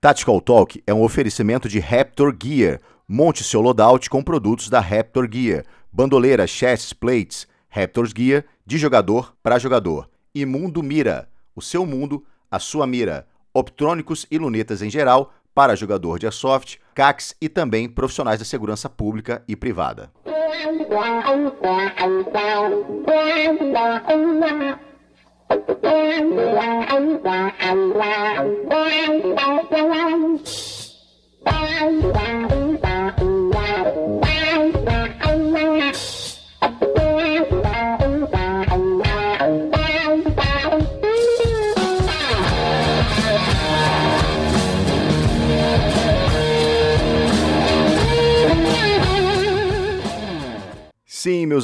Tactical Talk é um oferecimento de Raptor Gear. Monte seu loadout com produtos da Raptor Gear. Bandoleira, chassis, plates. Raptor Gear, de jogador para jogador. E Mundo Mira. O seu mundo, a sua mira. Optrônicos e lunetas em geral para jogador de airsoft, CACs e também profissionais da segurança pública e privada. Sim,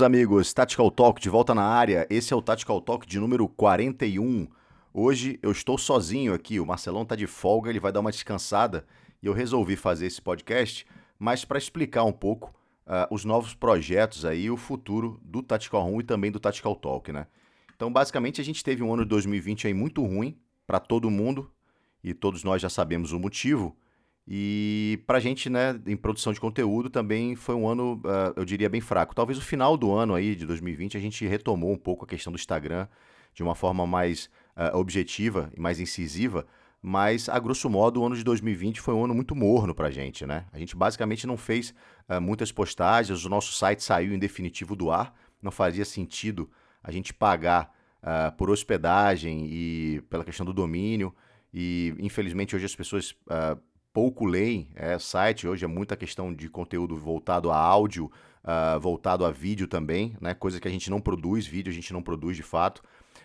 amigos, Tactical Talk de volta na área. Esse é o Tactical Talk de número 41. Hoje eu estou sozinho aqui, o Marcelão está de folga, ele vai dar uma descansada e eu resolvi fazer esse podcast, mas para explicar um pouco uh, os novos projetos aí, o futuro do Tactical Room e também do Tactical Talk, né? Então, basicamente, a gente teve um ano de 2020 aí muito ruim para todo mundo e todos nós já sabemos o motivo. E para a gente, né, em produção de conteúdo, também foi um ano, uh, eu diria, bem fraco. Talvez o final do ano aí, de 2020, a gente retomou um pouco a questão do Instagram de uma forma mais uh, objetiva e mais incisiva, mas, a grosso modo, o ano de 2020 foi um ano muito morno para a gente, né? A gente basicamente não fez uh, muitas postagens, o nosso site saiu em definitivo do ar, não fazia sentido a gente pagar por hospedagem e pela questão do domínio, e infelizmente hoje as pessoas pouco leem é, site, hoje é muita questão de conteúdo voltado a áudio, uh, voltado a vídeo também, né? Coisa que a gente não produz, vídeo a gente não produz de fato.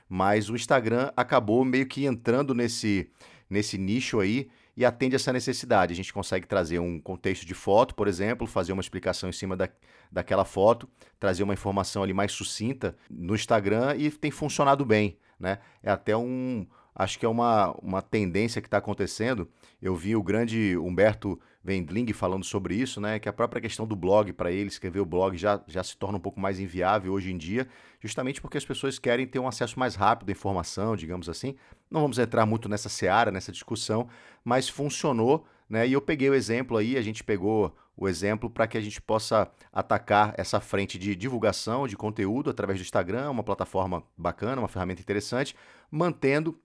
Mas o Instagram acabou meio que entrando nesse, nesse nicho aí e atende essa necessidade. A gente consegue trazer um contexto de foto, por exemplo, fazer uma explicação em cima da, daquela foto, trazer uma informação ali mais sucinta no Instagram e tem funcionado bem. Né? É até um, acho que é uma, uma tendência que está acontecendo. Eu vi o grande Humberto Wendling falando sobre isso, né? Que a própria questão do blog, para ele escrever o blog já, já se torna um pouco mais inviável hoje em dia, justamente porque as pessoas querem ter um acesso mais rápido à informação, digamos assim. Não vamos entrar muito nessa seara, nessa discussão, mas funcionou, né? E eu peguei o exemplo aí, a gente pegou o exemplo para que a gente possa atacar essa frente de divulgação de conteúdo através do Instagram, uma plataforma bacana, uma ferramenta interessante, mantendo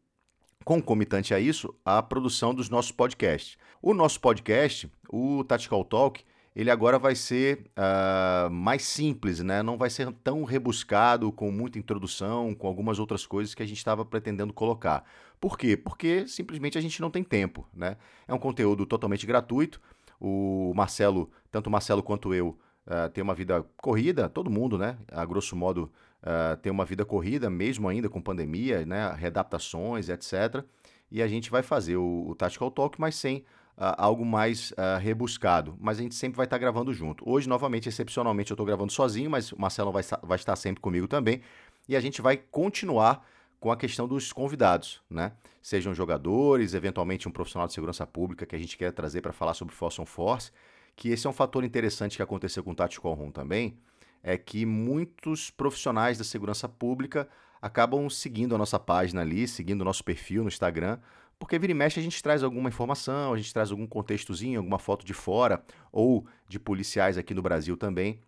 concomitante a isso, a produção dos nossos podcasts. O nosso podcast, o Tactical Talk, ele agora vai ser uh, mais simples, né? Não vai ser tão rebuscado, com muita introdução, com algumas outras coisas que a gente estava pretendendo colocar. Por quê? Porque simplesmente a gente não tem tempo, né? É um conteúdo totalmente gratuito. O Marcelo, tanto o Marcelo quanto eu, uh, tem uma vida corrida, todo mundo, né? A grosso modo, uh, tem uma vida corrida, mesmo ainda com pandemia, né? Readaptações, etc. E a gente vai fazer o, o Tactical Talk, mas sem uh, algo mais uh, rebuscado. Mas a gente sempre vai estar gravando junto. Hoje, novamente, excepcionalmente, eu estou gravando sozinho, mas o Marcelo vai, vai estar sempre comigo também. E a gente vai continuar com a questão dos convidados, né? Sejam jogadores, eventualmente um profissional de segurança pública que a gente quer trazer para falar sobre Force on Force que esse é um fator interessante que aconteceu com o Tactical Room também, é que muitos profissionais da segurança pública acabam seguindo a nossa página ali, seguindo o nosso perfil no Instagram, porque vira e mexe a gente traz alguma informação, a gente traz algum contextozinho, alguma foto de fora, ou de policiais aqui no Brasil também,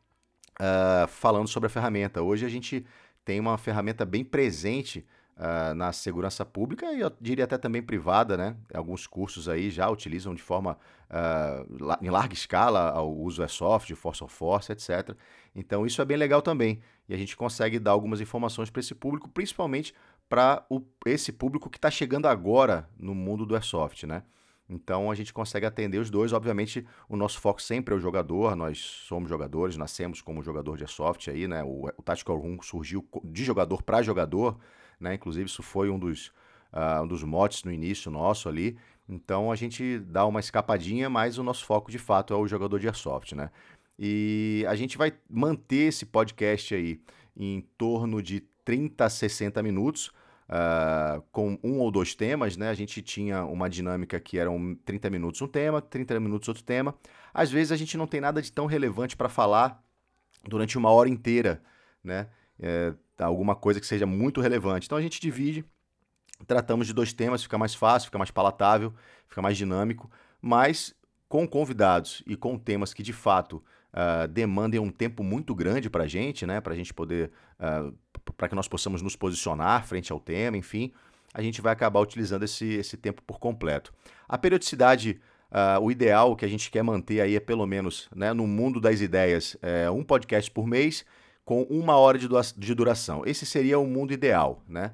uh, falando sobre a ferramenta. Hoje a gente tem uma ferramenta bem presente uh, na segurança pública e eu diria até também privada, né? Alguns cursos aí já utilizam de forma uh, em larga escala o uso Airsoft, Force of Force, etc. Então isso é bem legal também e a gente consegue dar algumas informações para esse público, principalmente para esse público que está chegando agora no mundo do Airsoft, né? Então a gente consegue atender os dois. Obviamente, o nosso foco sempre é o jogador. Nós somos jogadores, nascemos como jogador de airsoft aí, né? O, o Tactical Room surgiu de jogador para jogador né? Inclusive, isso foi um dos, uh, um dos motes no início nosso ali. Então a gente dá uma escapadinha, mas o nosso foco de fato é o jogador de airsoft, né? E a gente vai manter esse podcast aí em torno de 30 a 60 minutos, uh, com um ou dois temas, né? A gente tinha uma dinâmica que eram 30 minutos um tema, 30 minutos outro tema. Às vezes a gente não tem nada de tão relevante para falar durante uma hora inteira, né? É, alguma coisa que seja muito relevante. Então a gente divide tratamos de dois temas, fica mais fácil, fica mais palatável, fica mais dinâmico, mas com convidados e com temas que de fato uh, demandem um tempo muito grande para a gente, né? Para a gente poder, uh, para que nós possamos nos posicionar frente ao tema, enfim, a gente vai acabar utilizando esse, esse tempo por completo. A periodicidade Uh, o ideal que a gente quer manter aí é pelo menos, né, no mundo das ideias, é um podcast por mês com uma hora de, de duração. Esse seria o mundo ideal, né?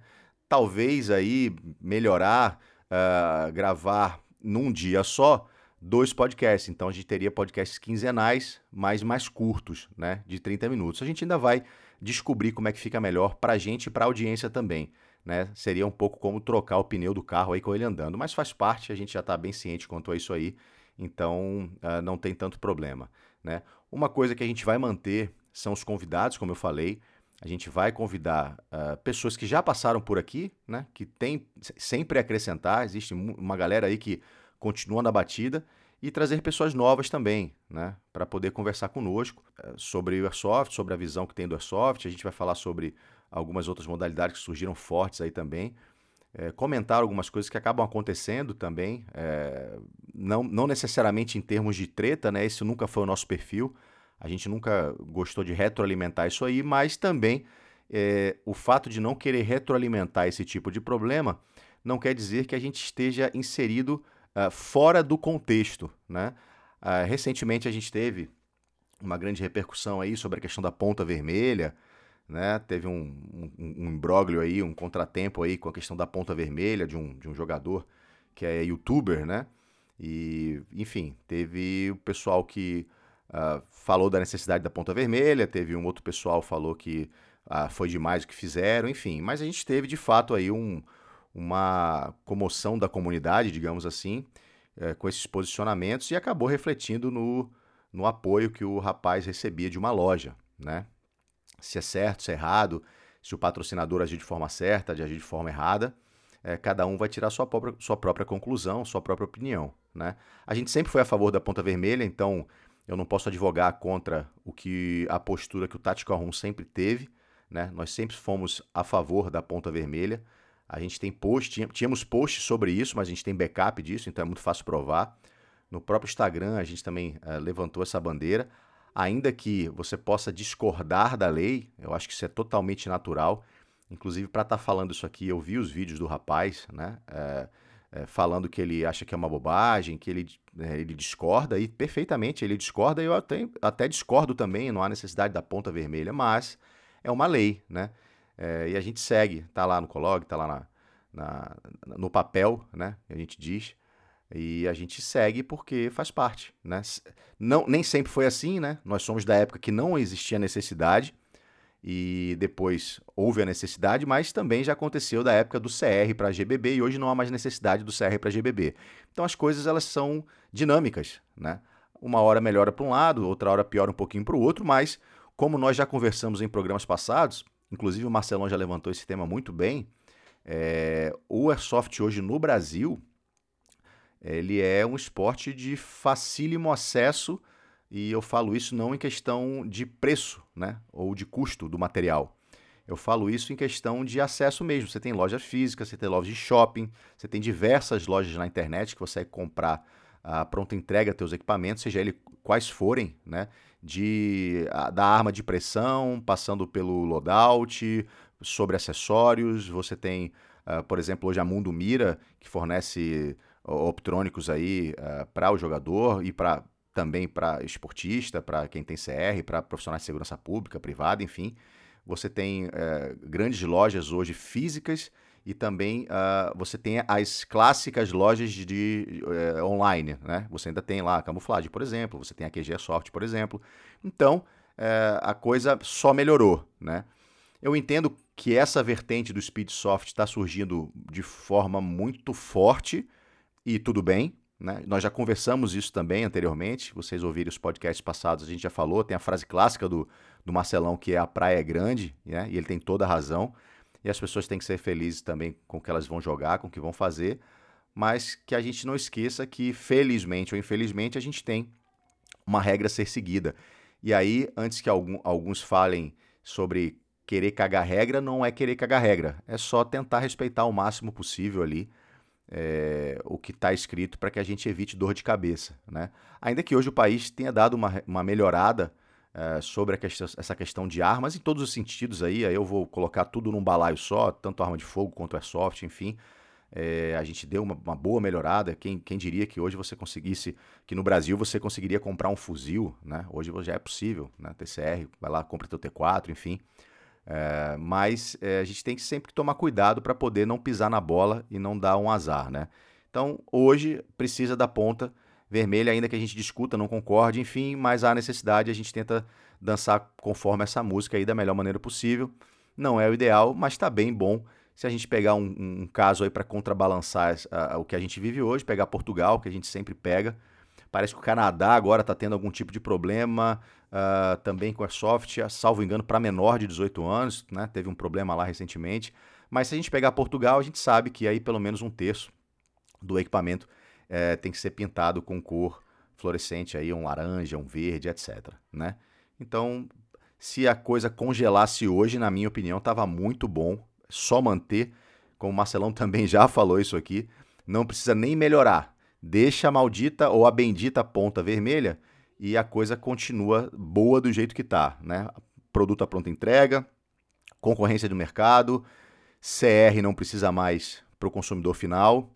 Talvez aí melhorar, uh, gravar num dia só dois podcasts. Então a gente teria podcasts quinzenais, mas mais curtos, né, de 30 minutos. A gente ainda vai descobrir como é que fica melhor para a gente e para a audiência também né? Seria um pouco como trocar o pneu do carro aí com ele andando, mas faz parte, a gente já está bem ciente quanto a isso aí, então uh, não tem tanto problema, né? Uma coisa que a gente vai manter são os convidados, como eu falei, a gente vai convidar uh, pessoas que já passaram por aqui, né? Que tem sempre acrescentar, existe uma galera aí que continua na batida e trazer pessoas novas também, né, para poder conversar conosco uh, sobre o Airsoft, sobre a visão que tem do Airsoft. A gente vai falar sobre algumas outras modalidades que surgiram fortes aí também. É, comentar algumas coisas que acabam acontecendo também, é, não, não necessariamente em termos de treta, né? Esse nunca foi o nosso perfil. A gente nunca gostou de retroalimentar isso aí, mas também é, o fato de não querer retroalimentar esse tipo de problema não quer dizer que a gente esteja inserido uh, fora do contexto, né? Uh, recentemente a gente teve uma grande repercussão aí sobre a questão da ponta vermelha, né? Teve um, um, um aí, um contratempo aí com a questão da ponta vermelha de um, de um jogador que é youtuber, né? E, enfim, teve o pessoal que uh, falou da necessidade da ponta vermelha, teve um outro pessoal falou que uh, foi demais o que fizeram, enfim. Mas a gente teve, de fato, aí um, uma comoção da comunidade, digamos assim, uh, com esses posicionamentos e acabou refletindo no, no apoio que o rapaz recebia de uma loja, né? se é certo, se é errado, se o patrocinador agir de forma certa, de agir de forma errada. É, cada um vai tirar sua própria, sua própria conclusão, sua própria opinião. Né? A gente sempre foi a favor da ponta vermelha, então eu não posso advogar contra o que a postura que o Tactical Room sempre teve. Né? Nós sempre fomos a favor da ponta vermelha. A gente tem post, tínhamos posts sobre isso, mas a gente tem backup disso, então é muito fácil provar. No próprio Instagram a gente também uh, levantou essa bandeira ainda que você possa discordar da lei, eu acho que isso é totalmente natural. Inclusive, para estar tá falando isso aqui, eu vi os vídeos do rapaz, né? É, é, falando que ele acha que é uma bobagem, que ele, é, ele discorda, e perfeitamente ele discorda, e eu até, até discordo também, não há necessidade da ponta vermelha, mas é uma lei, né? É, e a gente segue, tá lá no Colog, tá lá na, na, no papel, né? A gente diz. E a gente segue porque faz parte, né? Não, nem sempre foi assim, né? Nós somos da época que não existia necessidade e depois houve a necessidade, mas também já aconteceu da época do CR para GBB e hoje não há mais necessidade do CR para GBB. Então as coisas elas são dinâmicas, né? Uma hora melhora para um lado, outra hora piora um pouquinho para o outro, mas como nós já conversamos em programas passados, inclusive o Marcelão já levantou esse tema muito bem, é, o Airsoft hoje no Brasil ele é um esporte de facílimo acesso e eu falo isso não em questão de preço, né, ou de custo do material. Eu falo isso em questão de acesso mesmo. Você tem lojas físicas, você tem lojas de shopping, você tem diversas lojas na internet que você vai comprar a pronta entrega teus equipamentos, seja ele quais forem, né? De, a, da arma de pressão, passando pelo loadout, sobre acessórios. Você tem, uh, por exemplo, hoje a Mundo Mira, que fornece optrônicos aí uh, para o jogador e para também para esportista, para quem tem CR, para profissionais de segurança pública, privada, enfim. Você tem uh, grandes lojas hoje físicas e também uh, você tem as clássicas lojas de, de uh, online, né? Você ainda tem lá a Camuflage, por exemplo, você tem a QG Soft, por exemplo. Então, uh, a coisa só melhorou, né? Eu entendo que essa vertente do Speedsoft está surgindo de forma muito forte, e tudo bem. Né? Nós já conversamos isso também anteriormente. Vocês ouviram os podcasts passados, a gente já falou. Tem a frase clássica do, do Marcelão que é a praia é grande, né? e ele tem toda a razão. E as pessoas têm que ser felizes também com o que elas vão jogar, com o que vão fazer, mas que a gente não esqueça que, felizmente ou infelizmente, a gente tem uma regra a ser seguida. E aí, antes que algum, alguns falem sobre querer cagar regra não é querer cagar regra, é só tentar respeitar o máximo possível ali é, o que está escrito para que a gente evite dor de cabeça. Né? Ainda que hoje o país tenha dado uma, uma melhorada é, sobre questão, essa questão de armas em todos os sentidos aí, aí eu vou colocar tudo num balaio só, tanto arma de fogo quanto airsoft, enfim. É, a gente deu uma, uma, boa melhorada. Quem, quem diria que hoje você conseguisse, que no Brasil você conseguiria comprar um fuzil, né? Hoje já é possível, né? TCR, vai lá, compra teu T4, enfim. É, mas é, a gente tem que sempre tomar cuidado para poder não pisar na bola e não dar um azar, né? Então, hoje precisa da ponta vermelha, ainda que a gente discuta, não concorde, enfim, mas há necessidade, a gente tenta dançar conforme essa música aí da melhor maneira possível. Não é o ideal, mas está bem bom se a gente pegar um, um caso aí para contrabalançar uh, o que a gente vive hoje, pegar Portugal, que a gente sempre pega, parece que o Canadá agora está tendo algum tipo de problema uh, também com a soft, salvo engano, para menor de 18 anos, né? teve um problema lá recentemente. Mas se a gente pegar Portugal, a gente sabe que aí pelo menos um terço do equipamento é, tem que ser pintado com cor fluorescente, aí, um laranja, um verde, etc. Né? Então, se a coisa congelasse hoje, na minha opinião, estava muito bom só manter, como o Marcelão também já falou isso aqui, não precisa nem melhorar. Deixa a maldita ou a bendita ponta vermelha e a coisa continua boa do jeito que está, né? Produto à pronta entrega, concorrência do mercado, CR não precisa mais para o consumidor final,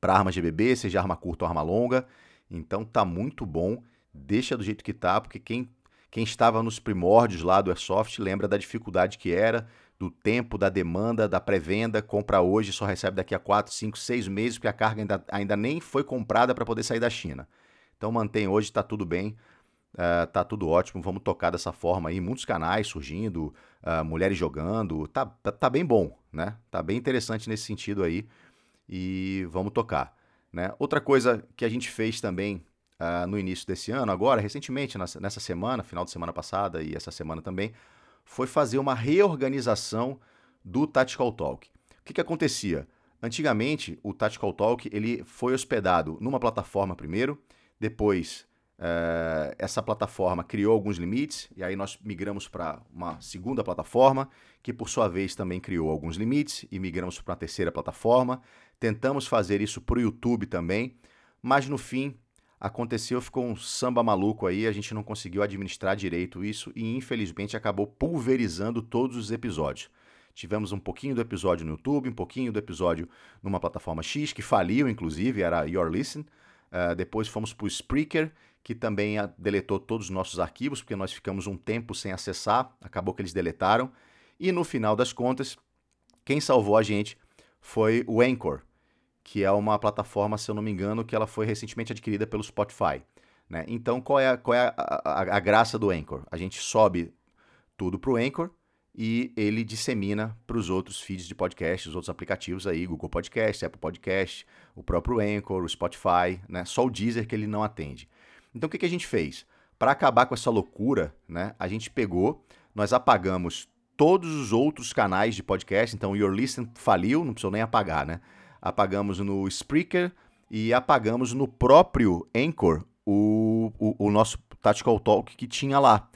para arma GBB, seja arma curta ou arma longa. Então tá muito bom, deixa do jeito que tá, porque quem, quem estava nos primórdios lá do Airsoft lembra da dificuldade que era do tempo, da demanda, da pré-venda, compra hoje, só recebe daqui a 4, 5, 6 meses, porque a carga ainda, ainda nem foi comprada para poder sair da China. Então mantém hoje, está tudo bem, está uh, tudo ótimo, vamos tocar dessa forma aí, muitos canais surgindo, uh, mulheres jogando, tá, tá, tá, bem bom, né? Tá bem interessante nesse sentido aí e vamos tocar. Né? Outra coisa que a gente fez também uh, no início desse ano, agora, recentemente, nessa semana, final de semana passada e essa semana também, foi fazer uma reorganização do Tactical Talk. O que, que acontecia? Antigamente, o Tactical Talk ele foi hospedado numa plataforma primeiro, depois uh, essa plataforma criou alguns limites, e aí nós migramos para uma segunda plataforma, que por sua vez também criou alguns limites, e migramos para uma terceira plataforma. Tentamos fazer isso para o YouTube também, mas no fim aconteceu, ficou um samba maluco aí, a gente não conseguiu administrar direito isso e infelizmente acabou pulverizando todos os episódios. Tivemos um pouquinho do episódio no YouTube, um pouquinho do episódio numa plataforma X, que faliu, inclusive, era Your Listen. Uh, depois fomos para o Spreaker, que também deletou todos os nossos arquivos, porque nós ficamos um tempo sem acessar, acabou que eles deletaram. E no final das contas, quem salvou a gente foi o Anchor, que é uma plataforma, se eu não me engano, que ela foi recentemente adquirida pelo Spotify. Né? Então, qual é, a, qual é a, a, a graça do Anchor? A gente sobe tudo para o Anchor e ele dissemina para os outros feeds de podcast, os outros aplicativos aí, Google Podcast, Apple Podcast, o próprio Anchor, o Spotify, né? Só o Deezer que ele não atende. Então o que, que a gente fez? Para acabar com essa loucura, né? A gente pegou, nós apagamos todos os outros canais de podcast, então o Your Listen faliu, não precisou nem apagar, né? Apagamos no Spreaker e apagamos no próprio Anchor o, o, o nosso Tactical Talk que tinha lá.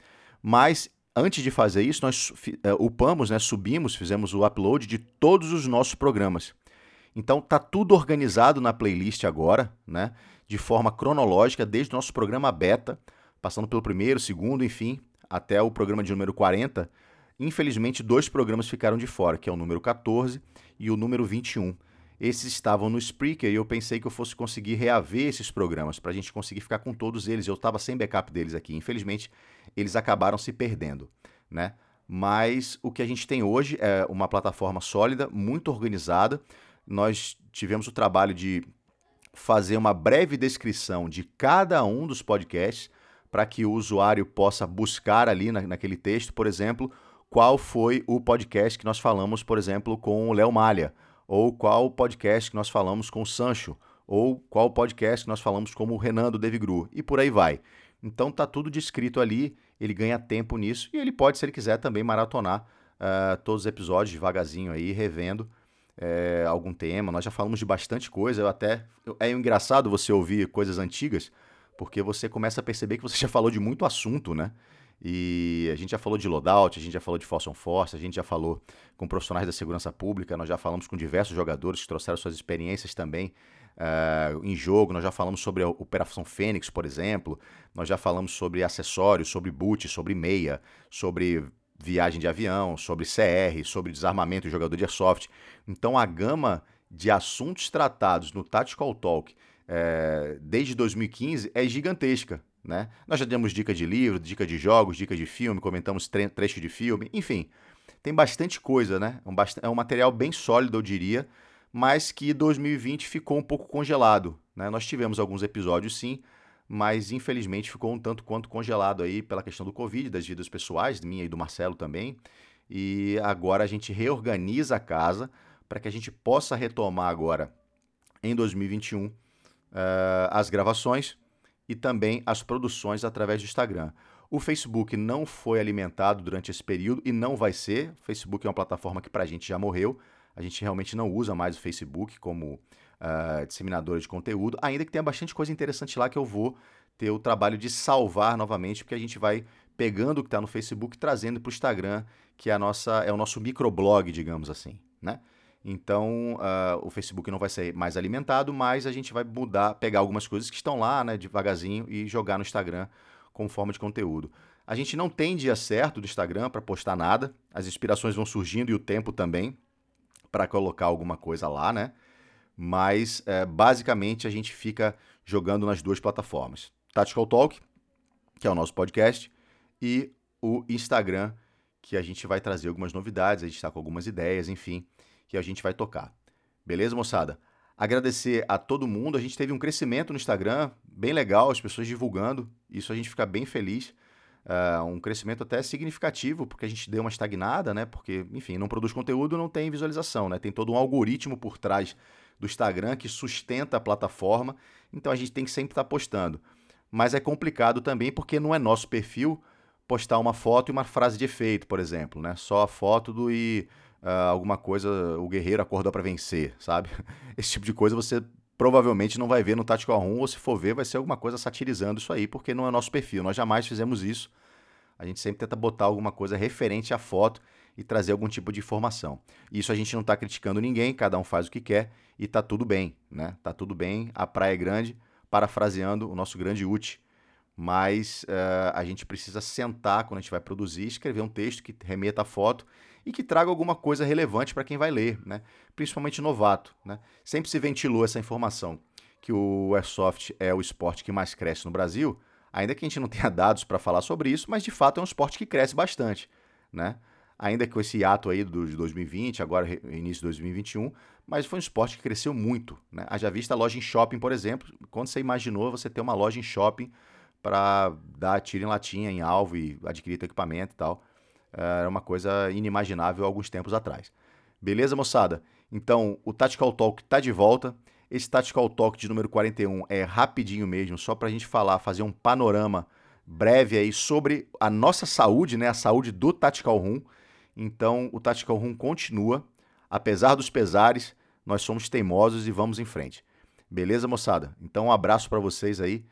Mas antes de fazer isso, nós uh, upamos, né, subimos, fizemos o upload de todos os nossos programas. Então tá tudo organizado na playlist agora, né, de forma cronológica, desde o nosso programa beta, passando pelo primeiro, segundo, enfim, até o programa de número 40. Infelizmente, dois programas ficaram de fora, que é o número 14 e o número 21 esses estavam no Spreaker e eu pensei que eu fosse conseguir reaver esses programas para a gente conseguir ficar com todos eles. Eu estava sem backup deles aqui. Infelizmente, eles acabaram se perdendo, né? Mas o que a gente tem hoje é uma plataforma sólida, muito organizada. Nós tivemos o trabalho de fazer uma breve descrição de cada um dos podcasts para que o usuário possa buscar ali na, naquele texto, por exemplo, qual foi o podcast que nós falamos, por exemplo, com o Léo Malha ou qual podcast que nós falamos com o Sancho, ou qual podcast que nós falamos com o Renan do Devigru, e por aí vai. Então tá tudo descrito ali, ele ganha tempo nisso, e ele pode, se ele quiser, também maratonar uh, todos os episódios devagarzinho aí, revendo uh, algum tema. Nós já falamos de bastante coisa, eu até. É engraçado você ouvir coisas antigas, porque você começa a perceber que você já falou de muito assunto, né? E a gente já falou de loadout, a gente já falou de force on force, a gente já falou com profissionais da segurança pública, nós já falamos com diversos jogadores que trouxeram suas experiências também uh, em jogo, nós já falamos sobre a Operação Fênix, por exemplo, nós já falamos sobre acessórios, sobre boot, sobre meia, sobre viagem de avião, sobre CR, sobre desarmamento de jogador de airsoft. Então a gama de assuntos tratados no Tactical Talk é, desde 2015 é gigantesca. Né? Nós já demos dica de livro, dica de jogos, dica de filme, comentamos tre trecho de filme, enfim, tem bastante coisa, né? Um é um material bem sólido, eu diria, mas que 2020 ficou um pouco congelado. Né? Nós tivemos alguns episódios sim, mas infelizmente ficou um tanto quanto congelado aí pela questão do Covid, das vidas pessoais, minha e do Marcelo também. E agora a gente reorganiza a casa para que a gente possa retomar agora em 2021 uh, as gravações e também as produções através do Instagram. O Facebook não foi alimentado durante esse período e não vai ser. O Facebook é uma plataforma que para a gente já morreu. A gente realmente não usa mais o Facebook como uh, disseminadora de conteúdo, ainda que tenha bastante coisa interessante lá que eu vou ter o trabalho de salvar novamente, porque a gente vai pegando o que está no Facebook e trazendo para o Instagram, que é, a nossa, é o nosso microblog, digamos assim. Né? Então, uh, o Facebook não vai ser mais alimentado, mas a gente vai mudar, pegar algumas coisas que estão lá, né, devagarzinho, e jogar no Instagram como forma de conteúdo. A gente não tem dia certo do Instagram para postar nada, as inspirações vão surgindo e o tempo também para colocar alguma coisa lá, né? Mas é, basicamente a gente fica jogando nas duas plataformas: Tactical Talk, que é o nosso podcast, e o Instagram, que a gente vai trazer algumas novidades, a gente está com algumas ideias, enfim que a gente vai tocar. Beleza, moçada? Agradecer a todo mundo. A gente teve um crescimento no Instagram, bem legal, as pessoas divulgando. Isso a gente fica bem feliz. Uh, um crescimento até significativo, porque a gente deu uma estagnada, né? Porque, enfim, não produz conteúdo, não tem visualização, né? Tem todo um algoritmo por trás do Instagram que sustenta a plataforma, então a gente tem que sempre estar tá postando. Mas é complicado também porque não é nosso perfil postar uma foto e uma frase de efeito, por exemplo, né? Só a foto do e uh, alguma coisa, o guerreiro acordou para vencer, sabe? Esse tipo de coisa você provavelmente não vai ver no Tactical Room, ou se for ver, vai ser alguma coisa satirizando isso aí, porque não é nosso perfil. Nós jamais fizemos isso. A gente sempre tenta botar alguma coisa referente à foto e trazer algum tipo de informação. Isso a gente não está criticando ninguém, cada um faz o que quer e tá tudo bem, né? Tá tudo bem, a praia é grande, parafraseando o nosso grande Uti. Mas uh, a gente precisa sentar quando a gente vai produzir, escrever um texto que remeta a foto e que traga alguma coisa relevante para quem vai ler, né? principalmente novato. Né? Sempre se ventilou essa informação que o Airsoft é o esporte que mais cresce no Brasil, ainda que a gente não tenha dados para falar sobre isso, mas de fato é um esporte que cresce bastante. Né? Ainda com esse ato aí de 2020, agora início de 2021, mas foi um esporte que cresceu muito. Né? Haja vista a loja em shopping, por exemplo, quando você imaginou você ter uma loja em shopping para dar tiro em latinha, em alvo e adquirir teu equipamento e tal. Era uma coisa inimaginável alguns tempos atrás. Beleza, moçada? Então, o Tactical Talk está de volta. Esse Tactical Talk de número 41 é rapidinho mesmo, só para a gente falar, fazer um panorama breve aí sobre a nossa saúde, né? A saúde do Tactical Room. Então, o Tactical Room continua. Apesar dos pesares, nós somos teimosos e vamos em frente. Beleza, moçada? Então, um abraço para vocês aí.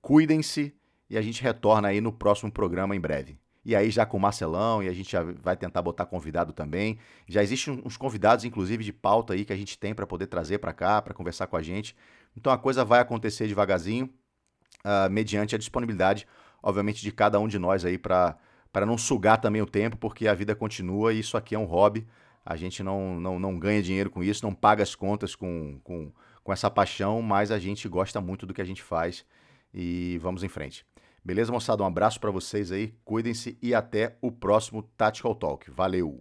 Cuidem-se e a gente retorna aí no próximo programa em breve e aí já com o Marcelão, e a gente já vai tentar botar convidado também. Já existem uns convidados, inclusive, de pauta aí que a gente tem para poder trazer para cá, para conversar com a gente. Então a coisa vai acontecer devagarzinho, uh, mediante a disponibilidade, obviamente, de cada um de nós aí para não sugar também o tempo, porque a vida continua e isso aqui é um hobby. A gente não, não, não ganha dinheiro com isso, não paga as contas com, com, com essa paixão, mas a gente gosta muito do que a gente faz e vamos em frente. Beleza, moçada? Um abraço para vocês aí, cuidem-se e até o próximo Tactical Talk. Valeu!